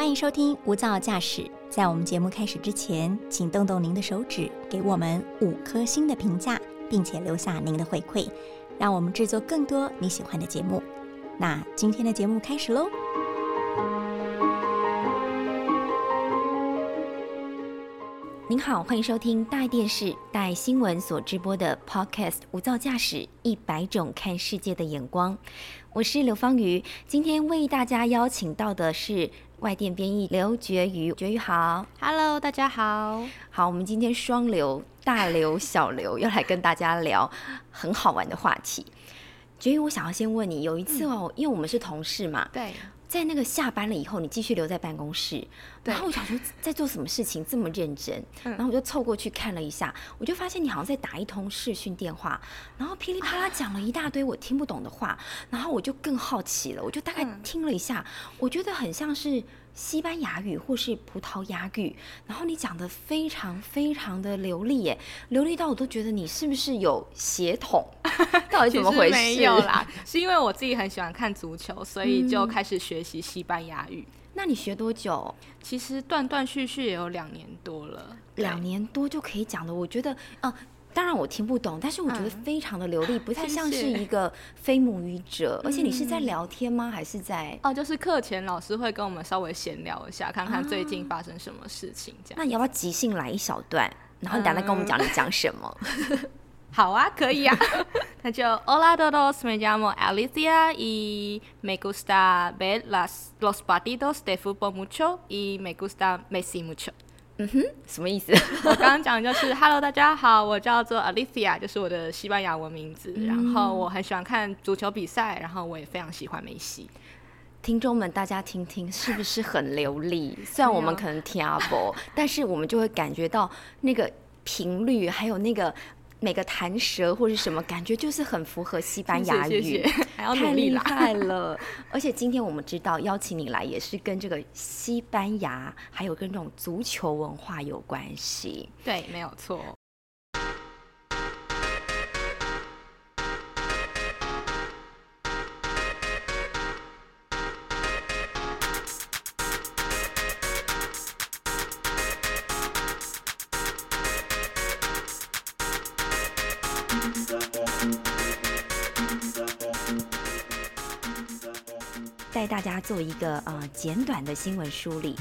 欢迎收听无噪驾驶。在我们节目开始之前，请动动您的手指，给我们五颗星的评价，并且留下您的回馈，让我们制作更多你喜欢的节目。那今天的节目开始喽！您好，欢迎收听大爱电视、大爱新闻所直播的 Podcast《无噪驾驶一百种看世界的眼光》。我是刘芳瑜，今天为大家邀请到的是外电编译刘觉瑜。觉瑜好，Hello，大家好。好，我们今天双流、大刘、小刘要来跟大家聊很好玩的话题。觉瑜，我想要先问你，有一次哦，因为我们是同事嘛，对。在那个下班了以后，你继续留在办公室，然后我想说在做什么事情这么认真，然后我就凑过去看了一下，我就发现你好像在打一通视讯电话，然后噼里啪啦讲了一大堆我听不懂的话，然后我就更好奇了，我就大概听了一下，我觉得很像是。西班牙语或是葡萄牙语，然后你讲的非常非常的流利耶，流利到我都觉得你是不是有血统？到底怎么回事？没有啦，是因为我自己很喜欢看足球，所以就开始学习西班牙语。那你学多久？其实断断续续也有两年多了，两年多就可以讲的。我觉得，呃。当然我听不懂，但是我觉得非常的流利，不太像是一个非母语者。而且你是在聊天吗？还是在？哦，就是课前老师会跟我们稍微闲聊一下，看看最近发生什么事情这样。那你要不要即兴来一小段？然后你打算跟我们讲你讲什么？好啊，可以啊。那就 Hola todos, me llamo Alicia y me gusta ver las los partidos de fútbol mucho y me gusta Messi mucho。嗯哼，什么意思？我刚刚讲的就是 Hello，大家好，我叫做 Alicia，就是我的西班牙文名字。然后我很喜欢看足球比赛，然后我也非常喜欢梅西。听众们，大家听听，是不是很流利？虽然我们可能听不，但是我们就会感觉到那个频率，还有那个。每个弹舌或者什么感觉，就是很符合西班牙语，太厉害了！而且今天我们知道邀请你来，也是跟这个西班牙，还有跟这种足球文化有关系。对，没有错。带大家做一个呃简短的新闻梳理，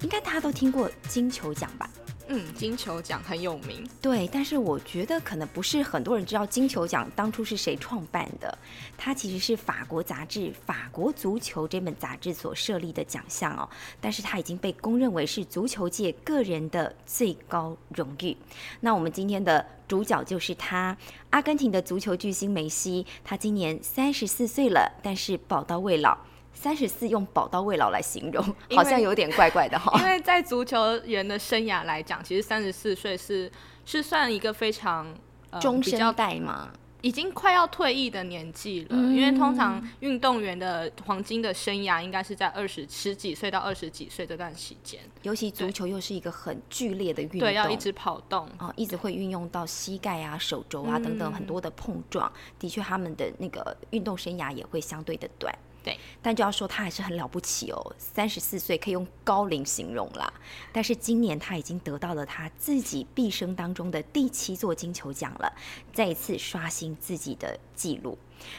应该大家都听过金球奖吧？嗯，金球奖很有名。对，但是我觉得可能不是很多人知道金球奖当初是谁创办的。它其实是法国杂志《法国足球》这本杂志所设立的奖项哦，但是它已经被公认为是足球界个人的最高荣誉。那我们今天的主角就是他，阿根廷的足球巨星梅西。他今年三十四岁了，但是宝刀未老。三十四用“宝刀未老”来形容，好像有点怪怪的哈。因为在足球员的生涯来讲，其实三十四岁是是算一个非常呃中生代嘛，已经快要退役的年纪了。因为通常运动员的黄金的生涯应该是在二十十几岁到二十几岁这段时间。尤其足球又是一个很剧烈的运动，对，要一直跑动啊，一直会运用到膝盖啊、手肘啊等等很多的碰撞。的确，他们的那个运动生涯也会相对的短。对，但就要说他还是很了不起哦，三十四岁可以用高龄形容啦。但是今年他已经得到了他自己毕生当中的第七座金球奖了，再一次刷新自己的记录。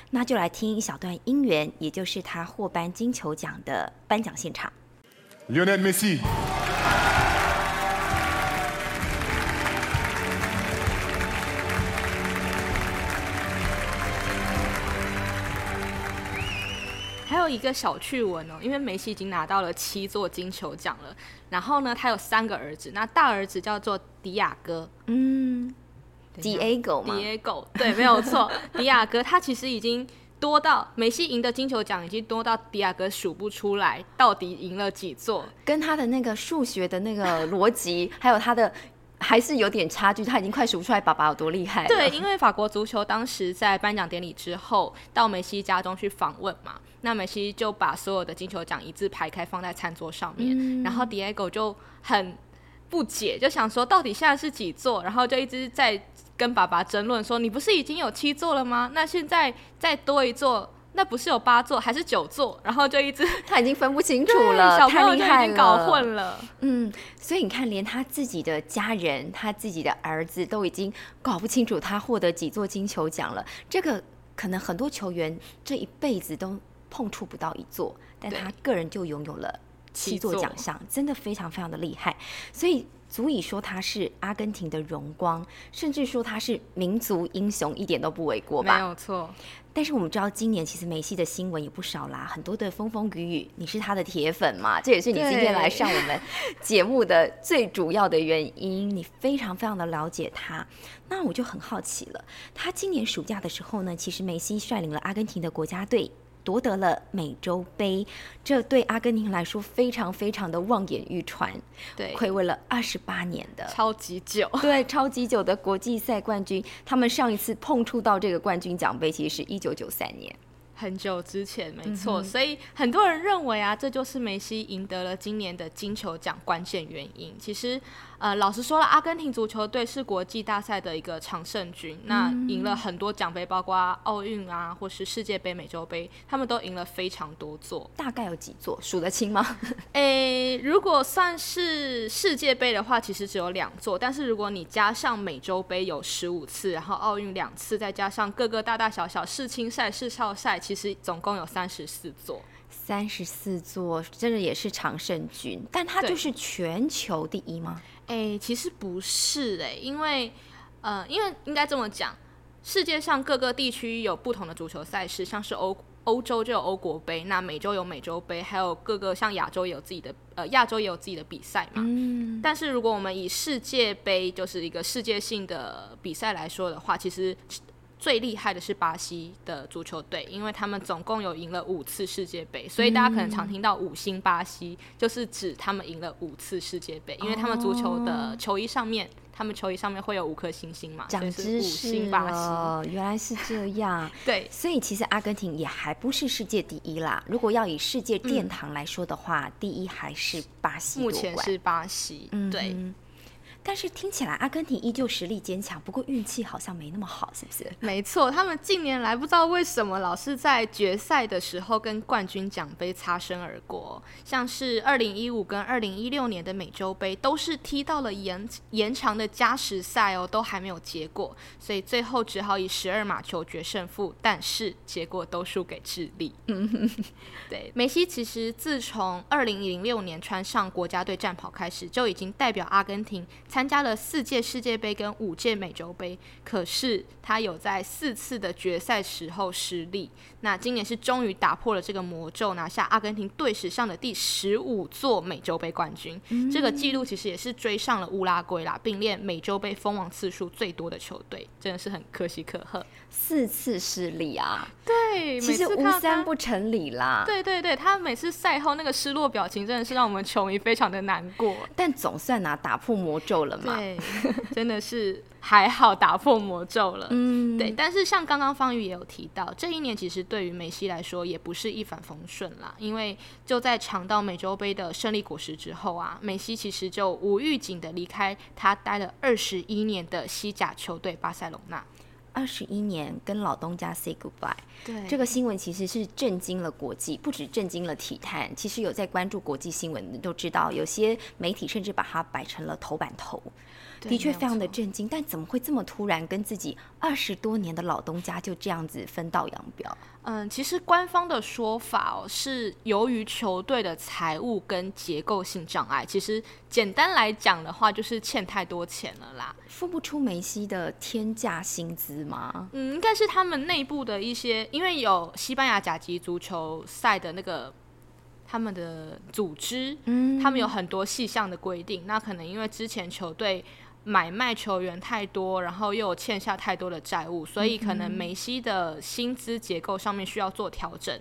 那就来听一小段音源，也就是他获颁金球奖的颁奖现场。Lionel Messi。一个小趣闻哦，因为梅西已经拿到了七座金球奖了，然后呢，他有三个儿子，那大儿子叫做迪亚哥，嗯？Diego，对，没有错，迪亚哥，他其实已经多到梅西赢的金球奖已经多到迪亚哥数不出来到底赢了几座，跟他的那个数学的那个逻辑，还有他的。还是有点差距，他已经快数不出来爸爸有多厉害了。对，因为法国足球当时在颁奖典礼之后，到梅西家中去访问嘛，那梅西就把所有的金球奖一字排开放在餐桌上面，然后 Diego 就很不解，就想说到底现在是几座，然后就一直在跟爸爸争论说，你不是已经有七座了吗？那现在再多一座。那不是有八座还是九座？然后就一直他已经分不清楚了，小朋友就已经搞混了。嗯，所以你看，连他自己的家人、他自己的儿子都已经搞不清楚他获得几座金球奖了。这个可能很多球员这一辈子都碰触不到一座，但他个人就拥有了七座奖项，真的非常非常的厉害。所以。足以说他是阿根廷的荣光，甚至说他是民族英雄，一点都不为过吧？没有错。但是我们知道，今年其实梅西的新闻也不少啦，很多的风风雨雨。你是他的铁粉嘛？这也是你今天来上我们节目的最主要的原因。你非常非常的了解他，那我就很好奇了。他今年暑假的时候呢，其实梅西率领了阿根廷的国家队。夺得了美洲杯，这对阿根廷来说非常非常的望眼欲穿，对，暌违了二十八年的超级久，对，超级久的国际赛冠军。他们上一次碰触到这个冠军奖杯，其实是一九九三年。很久之前，没错，所以很多人认为啊，这就是梅西赢得了今年的金球奖关键原因。其实，呃，老实说了，阿根廷足球队是国际大赛的一个常胜军，那赢了很多奖杯，包括奥运啊，或是世界杯、美洲杯，他们都赢了非常多座。大概有几座？数得清吗？诶，如果算是世界杯的话，其实只有两座。但是如果你加上美洲杯有十五次，然后奥运两次，再加上各个大大小小世青赛、世少赛。其实总共有三十四座，三十四座真的也是常胜军，但它就是全球第一吗？哎，其实不是哎，因为呃，因为应该这么讲，世界上各个地区有不同的足球赛事，像是欧欧洲就有欧国杯，那美洲有美洲杯，还有各个像亚洲也有自己的呃亚洲也有自己的比赛嘛。嗯。但是如果我们以世界杯就是一个世界性的比赛来说的话，其实。最厉害的是巴西的足球队，因为他们总共有赢了五次世界杯，所以大家可能常听到“五星巴西”，就是指他们赢了五次世界杯，因为他们足球的球衣上面，他们球衣上面会有五颗星星嘛，长知识了，原来是这样。对，所以其实阿根廷也还不是世界第一啦。如果要以世界殿堂来说的话，第一还是巴西。目前是巴西，对。但是听起来阿根廷依旧实力坚强，不过运气好像没那么好，是不是？没错，他们近年来不知道为什么老是在决赛的时候跟冠军奖杯擦身而过，像是二零一五跟二零一六年的美洲杯都是踢到了延延长的加时赛哦，都还没有结果，所以最后只好以十二码球决胜负，但是结果都输给智利。嗯，对，梅西其实自从二零零六年穿上国家队战袍开始，就已经代表阿根廷。参加了四届世界杯跟五届美洲杯，可是他有在四次的决赛时候失利。那今年是终于打破了这个魔咒，拿下阿根廷队史上的第十五座美洲杯冠军。这个记录其实也是追上了乌拉圭啦，并列美洲杯封王次数最多的球队，真的是很可喜可贺。四次失利啊！对，其实无三不成理啦。对对对，他每次赛后那个失落表情，真的是让我们球迷非常的难过。但总算拿打破魔咒了嘛？对，真的是还好打破魔咒了。嗯，对。但是像刚刚方宇也有提到，这一年其实对于梅西来说也不是一帆风顺啦，因为就在尝到美洲杯的胜利果实之后啊，梅西其实就无预警的离开他待了二十一年的西甲球队巴塞隆纳。二十一年跟老东家 say goodbye，对这个新闻其实是震惊了国际，不止震惊了体坛。其实有在关注国际新闻的都知道，有些媒体甚至把它摆成了头版头，的确非常的震惊。但怎么会这么突然，跟自己二十多年的老东家就这样子分道扬镳？嗯，其实官方的说法哦，是由于球队的财务跟结构性障碍。其实简单来讲的话，就是欠太多钱了啦，付不出梅西的天价薪资吗？嗯，应该是他们内部的一些，因为有西班牙甲级足球赛的那个他们的组织，嗯，他们有很多细项的规定。那可能因为之前球队。买卖球员太多，然后又有欠下太多的债务，所以可能梅西的薪资结构上面需要做调整。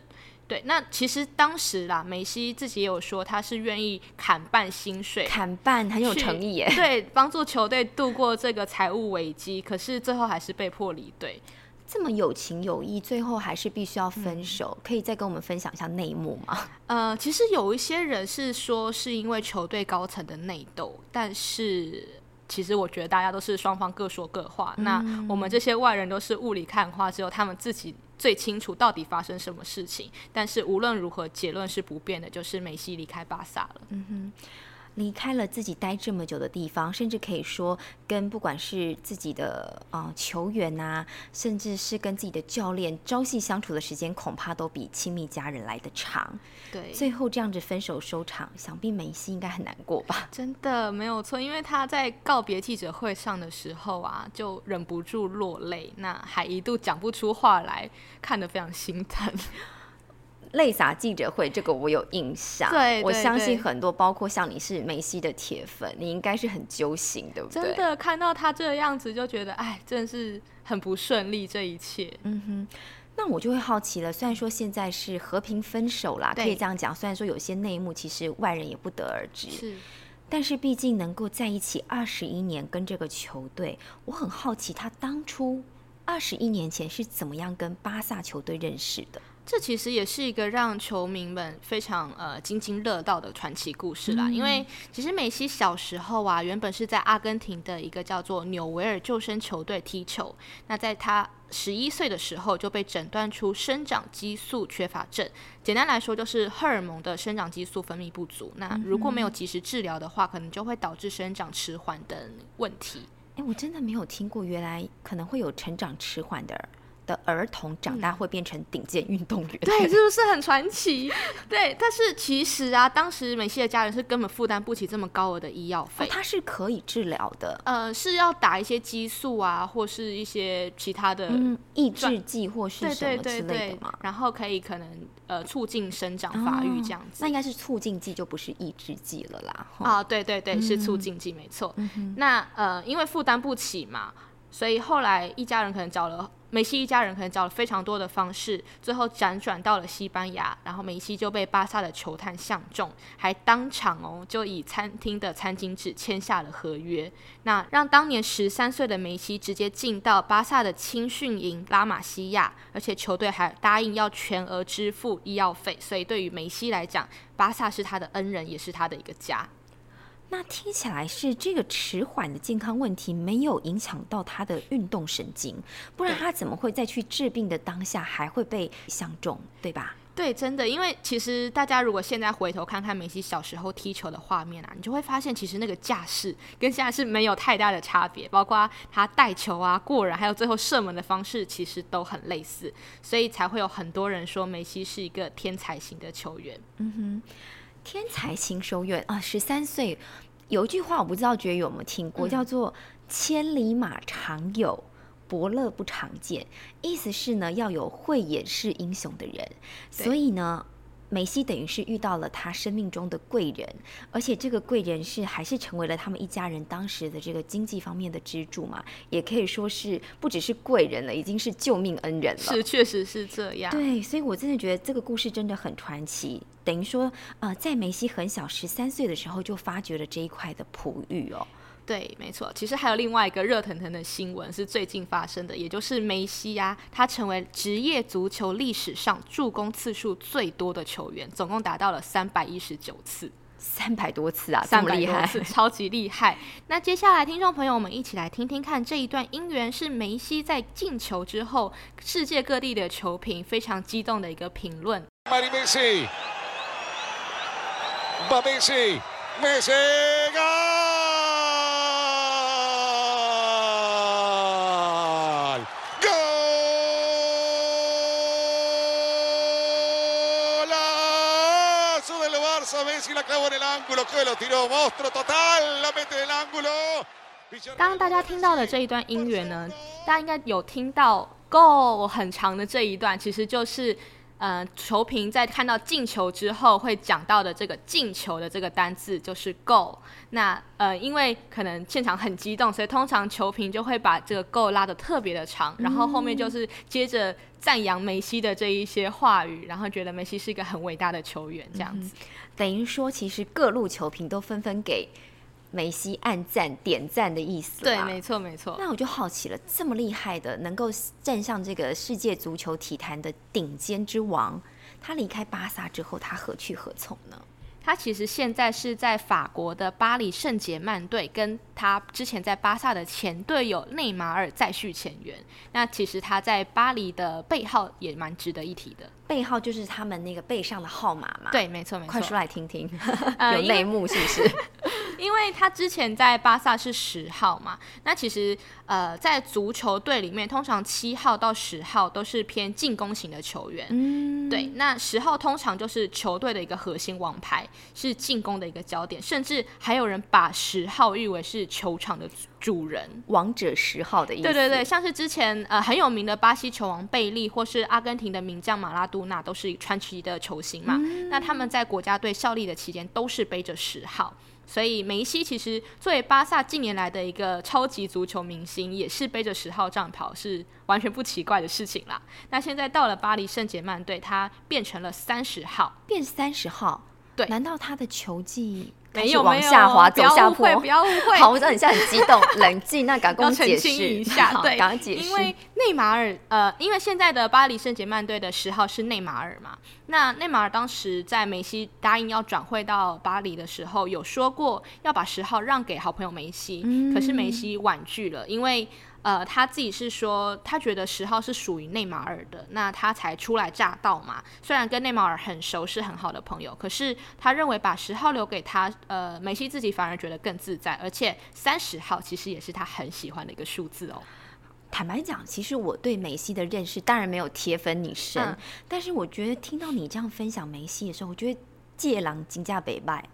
对，那其实当时啦，梅西自己也有说他是愿意砍半薪水，砍半很有诚意耶。对，帮助球队度过这个财务危机，可是最后还是被迫离队。这么有情有义，最后还是必须要分手，可以再跟我们分享一下内幕吗？呃，其实有一些人是说是因为球队高层的内斗，但是。其实我觉得大家都是双方各说各话，那我们这些外人都是雾里看花，只有他们自己最清楚到底发生什么事情。但是无论如何，结论是不变的，就是梅西离开巴萨了。嗯哼。离开了自己待这么久的地方，甚至可以说跟不管是自己的啊球员呐，甚至是跟自己的教练朝夕相处的时间，恐怕都比亲密家人来的长。对，最后这样子分手收场，想必梅西应该很难过吧？真的没有错，因为他在告别记者会上的时候啊，就忍不住落泪，那还一度讲不出话来，看得非常心疼。泪洒记者会，这个我有印象。对，我相信很多，包括像你是梅西的铁粉，你应该是很揪心，对不对？真的看到他这个样子，就觉得哎，真的是很不顺利，这一切。嗯哼，那我就会好奇了。虽然说现在是和平分手啦，可以这样讲。虽然说有些内幕，其实外人也不得而知。是，但是毕竟能够在一起二十一年，跟这个球队，我很好奇，他当初二十一年前是怎么样跟巴萨球队认识的？这其实也是一个让球迷们非常呃津津乐道的传奇故事啦。因为其实梅西小时候啊，原本是在阿根廷的一个叫做纽维尔救生球队踢球。那在他十一岁的时候就被诊断出生长激素缺乏症，简单来说就是荷尔蒙的生长激素分泌不足。那如果没有及时治疗的话，可能就会导致生长迟缓等问题。哎，我真的没有听过，原来可能会有成长迟缓的。的儿童长大会变成顶尖运动员，对，是不是很传奇？对，但是其实啊，当时梅西的家人是根本负担不起这么高额的医药费。他是可以治疗的，呃，是要打一些激素啊，或是一些其他的抑制剂，或是什么之类的嘛。然后可以可能呃促进生长发育这样子。那应该是促进剂，就不是抑制剂了啦。啊，对对对，是促进剂，没错。那呃，因为负担不起嘛，所以后来一家人可能找了。梅西一家人可能找了非常多的方式，最后辗转到了西班牙，然后梅西就被巴萨的球探相中，还当场哦就以餐厅的餐巾纸签下了合约，那让当年十三岁的梅西直接进到巴萨的青训营拉玛西亚，而且球队还答应要全额支付医药费，所以对于梅西来讲，巴萨是他的恩人，也是他的一个家。那听起来是这个迟缓的健康问题没有影响到他的运动神经，不然他怎么会在去治病的当下还会被相中，对吧？对，真的，因为其实大家如果现在回头看看梅西小时候踢球的画面啊，你就会发现其实那个架势跟现在是没有太大的差别，包括他带球啊、过人，还有最后射门的方式，其实都很类似，所以才会有很多人说梅西是一个天才型的球员。嗯哼。天才型手院啊，十三岁有一句话我不知道觉得有没有听过，叫做“千里马常有，伯乐不常见”，意思是呢要有慧眼识英雄的人，所以呢。梅西等于是遇到了他生命中的贵人，而且这个贵人是还是成为了他们一家人当时的这个经济方面的支柱嘛，也可以说是不只是贵人了，已经是救命恩人了。是，确实是这样。对，所以我真的觉得这个故事真的很传奇。等于说，呃，在梅西很小十三岁的时候就发掘了这一块的璞玉哦。对，没错。其实还有另外一个热腾腾的新闻是最近发生的，也就是梅西呀，他成为职业足球历史上助攻次数最多的球员，总共达到了三百一十九次，三百多次啊，这么厉害，超级厉害。那接下来，听众朋友们一起来听听看这一段音源，是梅西在进球之后，世界各地的球评非常激动的一个评论。刚刚大家听到的这一段音乐呢，大家应该有听到 “go” 很长的这一段，其实就是。呃，球评在看到进球之后会讲到的这个进球的这个单字就是 “goal”。那呃，因为可能现场很激动，所以通常球评就会把这个 “goal” 拉的特别的长，然后后面就是接着赞扬梅西的这一些话语，然后觉得梅西是一个很伟大的球员，这样子。等于说，其实各路球评都纷纷给。梅西暗赞点赞的意思，对，没错没错。那我就好奇了，这么厉害的，能够站上这个世界足球体坛的顶尖之王，他离开巴萨之后，他何去何从呢？他其实现在是在法国的巴黎圣杰曼队，跟他之前在巴萨的前队友内马尔再续前缘。那其实他在巴黎的背号也蛮值得一提的，背号就是他们那个背上的号码嘛。对，没错没错。快说来听听，有内幕是不是？因为他之前在巴萨是十号嘛，那其实呃，在足球队里面，通常七号到十号都是偏进攻型的球员。嗯，对，那十号通常就是球队的一个核心王牌，是进攻的一个焦点，甚至还有人把十号誉为是球场的主人，王者十号的意思。对对对，像是之前呃很有名的巴西球王贝利，或是阿根廷的名将马拉多纳，都是传奇的球星嘛。那他们在国家队效力的期间，都是背着十号。所以梅西其实作为巴萨近年来的一个超级足球明星，也是背着十号战袍，是完全不奇怪的事情啦。那现在到了巴黎圣杰曼队，他变成了三十号，变三十号，对？难道他的球技？没有往下滑，走下坡，不要误会。好，我知道你现在很激动，冷静。那赶快解释一下，对，赶快解释。因为内马尔，呃，因为现在的巴黎圣杰曼队的十号是内马尔嘛。那内马尔当时在梅西答应要转会到巴黎的时候，有说过要把十号让给好朋友梅西，可是梅西婉拒了，因为。呃，他自己是说，他觉得十号是属于内马尔的，那他才初来乍到嘛。虽然跟内马尔很熟，是很好的朋友，可是他认为把十号留给他，呃，梅西自己反而觉得更自在，而且三十号其实也是他很喜欢的一个数字哦。坦白讲，其实我对梅西的认识当然没有铁粉你深，但是我觉得听到你这样分享梅西的时候，我觉得借狼金价北拜。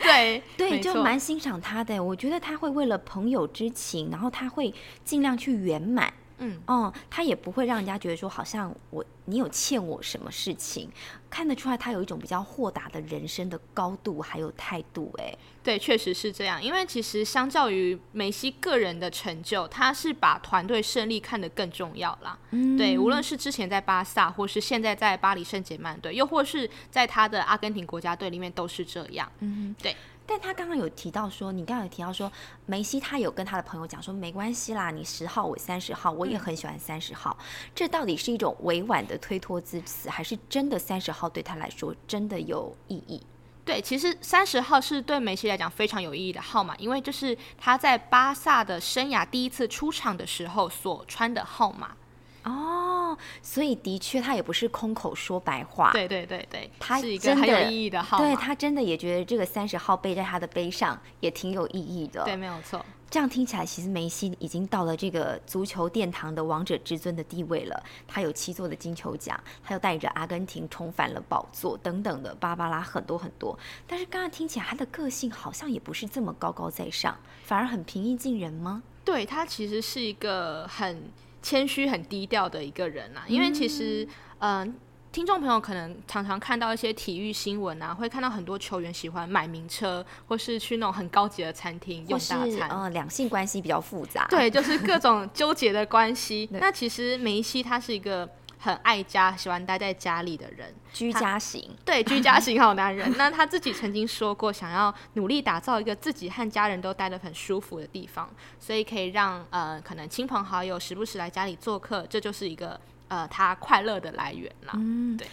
对 对，就蛮欣赏他的。我觉得他会为了朋友之情，然后他会尽量去圆满。嗯哦，他也不会让人家觉得说好像我你有欠我什么事情，看得出来他有一种比较豁达的人生的高度还有态度。哎，对，确实是这样。因为其实相较于梅西个人的成就，他是把团队胜利看得更重要啦。嗯，对，无论是之前在巴萨，或是现在在巴黎圣杰曼队，又或是在他的阿根廷国家队里面，都是这样。嗯，对。但他刚刚有提到说，你刚刚有提到说，梅西他有跟他的朋友讲说，没关系啦，你十号我三十号，我也很喜欢三十号。这到底是一种委婉的推脱之词，还是真的三十号对他来说真的有意义？对，其实三十号是对梅西来讲非常有意义的号码，因为这是他在巴萨的生涯第一次出场的时候所穿的号码。哦，所以的确，他也不是空口说白话。对对对对，他是一个很有意义的号。对他真的也觉得这个三十号背在他的背上也挺有意义的。对，没有错。这样听起来，其实梅西已经到了这个足球殿堂的王者之尊的地位了。他有七座的金球奖，他又带着阿根廷重返了宝座，等等的巴巴拉很多很多。但是刚刚听起来，他的个性好像也不是这么高高在上，反而很平易近人吗？对他其实是一个很。谦虚、很低调的一个人啊，因为其实，嗯，听众朋友可能常常看到一些体育新闻啊，会看到很多球员喜欢买名车，或是去那种很高级的餐厅用大餐。嗯，两性关系比较复杂。对，就是各种纠结的关系。那其实梅西他是一个。很爱家，喜欢待在家里的人，居家型，对，居家型好男人。那他自己曾经说过，想要努力打造一个自己和家人都待得很舒服的地方，所以可以让呃，可能亲朋好友时不时来家里做客，这就是一个呃，他快乐的来源啦。嗯，对。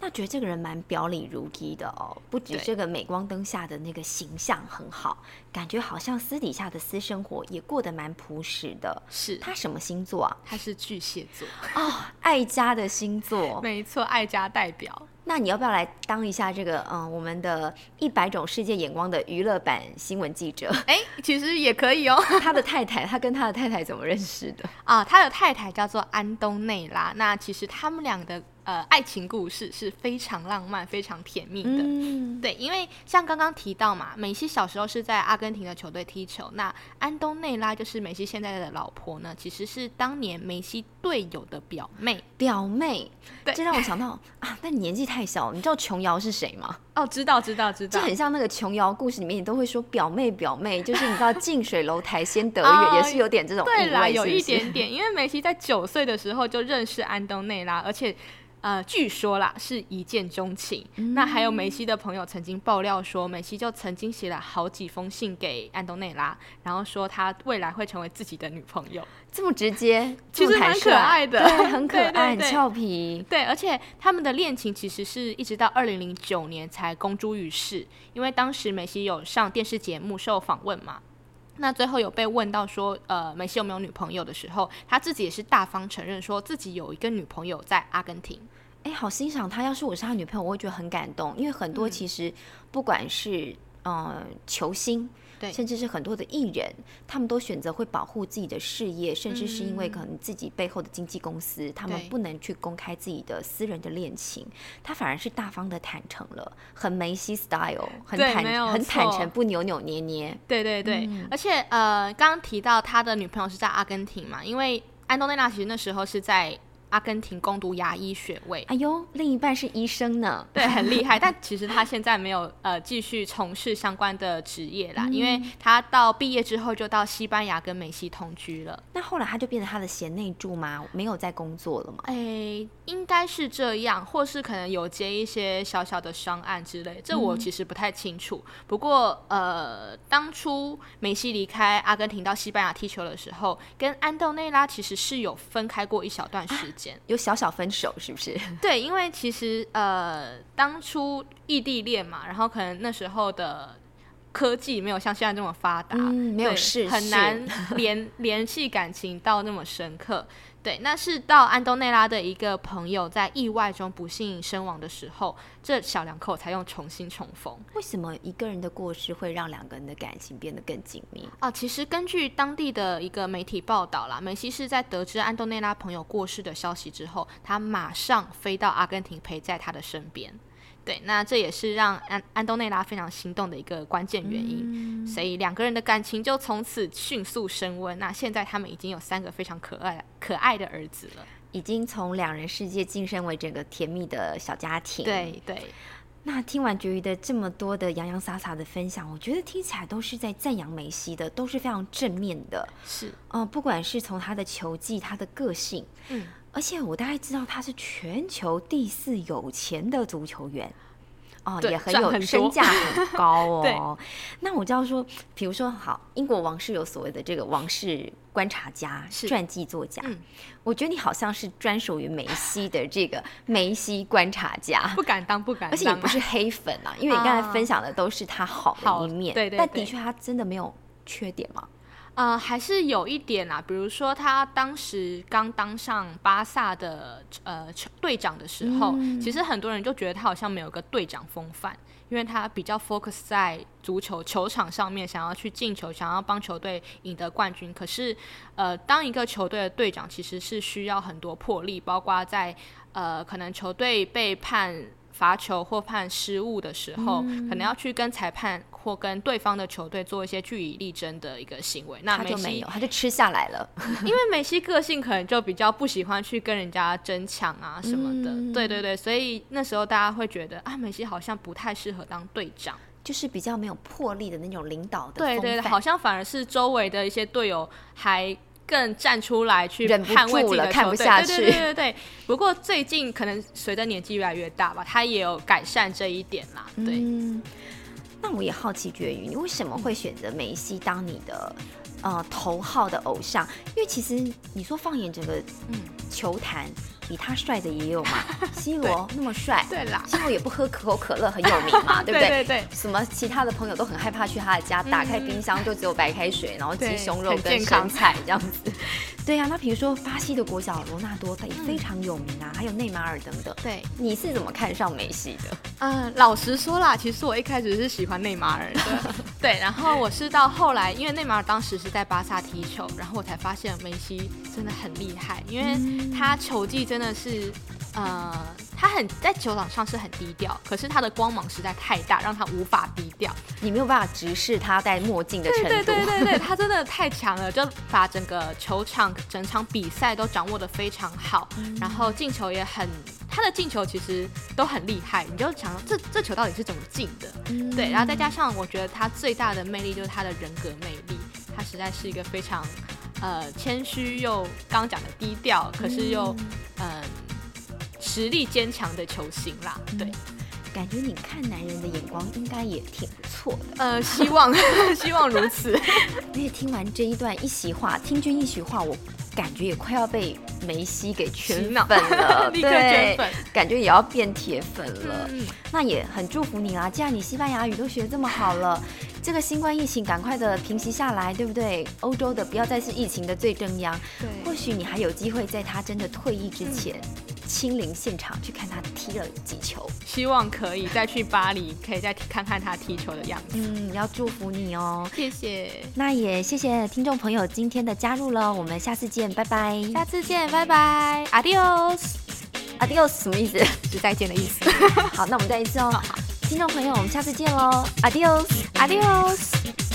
那觉得这个人蛮表里如一的哦，不止这个镁光灯下的那个形象很好，感觉好像私底下的私生活也过得蛮朴实的。是他什么星座啊？他是巨蟹座哦，爱家的星座，没错，爱家代表。那你要不要来当一下这个嗯，我们的一百种世界眼光的娱乐版新闻记者？哎，其实也可以哦。他的太太，他跟他的太太怎么认识的啊？他的太太叫做安东内拉。那其实他们俩的。呃，爱情故事是非常浪漫、非常甜蜜的。对，因为像刚刚提到嘛，梅西小时候是在阿根廷的球队踢球，那安东内拉就是梅西现在的老婆呢，其实是当年梅西队友的表妹。表妹，对，这让我想到啊，但你年纪太小，你知道琼瑶是谁吗？哦，知道，知道，知道。就很像那个琼瑶故事里面，你都会说表妹，表妹，就是你知道近水楼台先得月，也是有点这种对啦，有一点点。因为梅西在九岁的时候就认识安东内拉，而且。呃，据说啦是一见钟情。那还有梅西的朋友曾经爆料说，梅西就曾经写了好几封信给安东内拉，然后说他未来会成为自己的女朋友。这么直接，其实蛮可爱的，对，很可爱，很俏皮。对，而且他们的恋情其实是一直到二零零九年才公诸于世，因为当时梅西有上电视节目受访问嘛。那最后有被问到说，呃，梅西有没有女朋友的时候，他自己也是大方承认说自己有一个女朋友在阿根廷。哎，好欣赏他。要是我是他女朋友，我会觉得很感动，因为很多其实不管是呃球星。对，甚至是很多的艺人，他们都选择会保护自己的事业，甚至是因为可能自己背后的经纪公司，他们不能去公开自己的私人的恋情，他反而是大方的坦诚了，很梅西 style，很坦很坦诚，不扭扭捏捏。对对对，而且呃，刚刚提到他的女朋友是在阿根廷嘛，因为安东内拉其实那时候是在。阿根廷攻读牙医学位，哎呦，另一半是医生呢，对，很厉害。但其实他现在没有呃继续从事相关的职业啦，因为他到毕业之后就到西班牙跟梅西同居了。那后来他就变成他的贤内助吗？没有在工作了吗？哎，应该是这样，或是可能有接一些小小的商案之类，这我其实不太清楚。不过呃，当初梅西离开阿根廷到西班牙踢球的时候，跟安东内拉其实是有分开过一小段时。有小小分手是不是？对，因为其实呃，当初异地恋嘛，然后可能那时候的科技没有像现在这么发达，没有事，很难联 联系感情到那么深刻。对，那是到安东内拉的一个朋友在意外中不幸身亡的时候，这小两口才用重新重逢。为什么一个人的过世会让两个人的感情变得更紧密？哦，其实根据当地的一个媒体报道啦，梅西是在得知安东内拉朋友过世的消息之后，他马上飞到阿根廷陪在他的身边。对，那这也是让安安东内拉非常心动的一个关键原因，所以两个人的感情就从此迅速升温。那现在他们已经有三个非常可爱可爱的儿子了，已经从两人世界晋升为整个甜蜜的小家庭。对对。那听完绝育的这么多的洋洋洒洒的分享，我觉得听起来都是在赞扬梅西的，都是非常正面的。是，嗯，不管是从他的球技，他的个性，嗯。而且我大概知道他是全球第四有钱的足球员，哦，也很有身价很 高哦。那我就要说，比如说，好，英国王室有所谓的这个王室观察家、传记作家，我觉得你好像是专属于梅西的这个梅西观察家，不敢当，不敢当，而且也不是黑粉啊，因为你刚才分享的都是他好的一面，对对，但的确他真的没有缺点吗？呃，还是有一点啊，比如说他当时刚当上巴萨的呃队长的时候，其实很多人就觉得他好像没有个队长风范，因为他比较 focus 在足球球场上面，想要去进球，想要帮球队赢得冠军。可是，呃，当一个球队的队长，其实是需要很多魄力，包括在呃可能球队被判。罚球或判失误的时候，可能要去跟裁判或跟对方的球队做一些据以力争的一个行为。那他就没有，他就吃下来了。因为梅西个性可能就比较不喜欢去跟人家争抢啊什么的。对对对，所以那时候大家会觉得啊，梅西好像不太适合当队长，就是比较没有魄力的那种领导的。对对，好像反而是周围的一些队友还。更站出来去捍卫自己的球队，对对对对对。不过最近可能随着年纪越来越大吧，他也有改善这一点啦。对，那我也好奇绝于你为什么会选择梅西当你的呃头号的偶像？因为其实你说放眼整个嗯球坛。比他帅的也有嘛，C 罗那么帅，对啦，C 罗也不喝可口可乐，很有名嘛，对不对？对对。什么其他的朋友都很害怕去他的家，打开冰箱就只有白开水，然后鸡胸肉跟生菜这样子。对呀，那比如说巴西的国脚罗纳多，他也非常有名啊，还有内马尔等等。对，你是怎么看上梅西的？嗯，老实说啦，其实我一开始是喜欢内马尔的。对，然后我是到后来，因为内马尔当时是在巴萨踢球，然后我才发现梅西真的很厉害，因为他球技真的是。呃，他很在球场上是很低调，可是他的光芒实在太大，让他无法低调。你没有办法直视他戴墨镜的程度。对对对对他 真的太强了，就把整个球场整场比赛都掌握的非常好，然后进球也很，他的进球其实都很厉害。你就想这这球到底是怎么进的？对，然后再加上我觉得他最大的魅力就是他的人格魅力，他实在是一个非常呃谦虚又刚讲的低调，可是又嗯。实力坚强的球星啦。对。感觉你看男人的眼光应该也挺不错的，呃，希望 希望如此。而且听完这一段一席话，听君一席话，我感觉也快要被梅西给圈粉了，对，感觉也要变铁粉了。那也很祝福你啊！既然你西班牙语都学这么好了，这个新冠疫情赶快的平息下来，对不对？欧洲的不要再是疫情的最正央，对，或许你还有机会在他真的退役之前。亲临现场去看他踢了几球，希望可以再去巴黎，可以再看看他踢球的样子。嗯，要祝福你哦，谢谢。那也谢谢听众朋友今天的加入了，我们下次见，拜拜。下次见，拜拜。Adios，Adios 什么意思？是再见的意思。好，那我们再一次哦。听众朋友，我们下次见喽。Adios，Adios。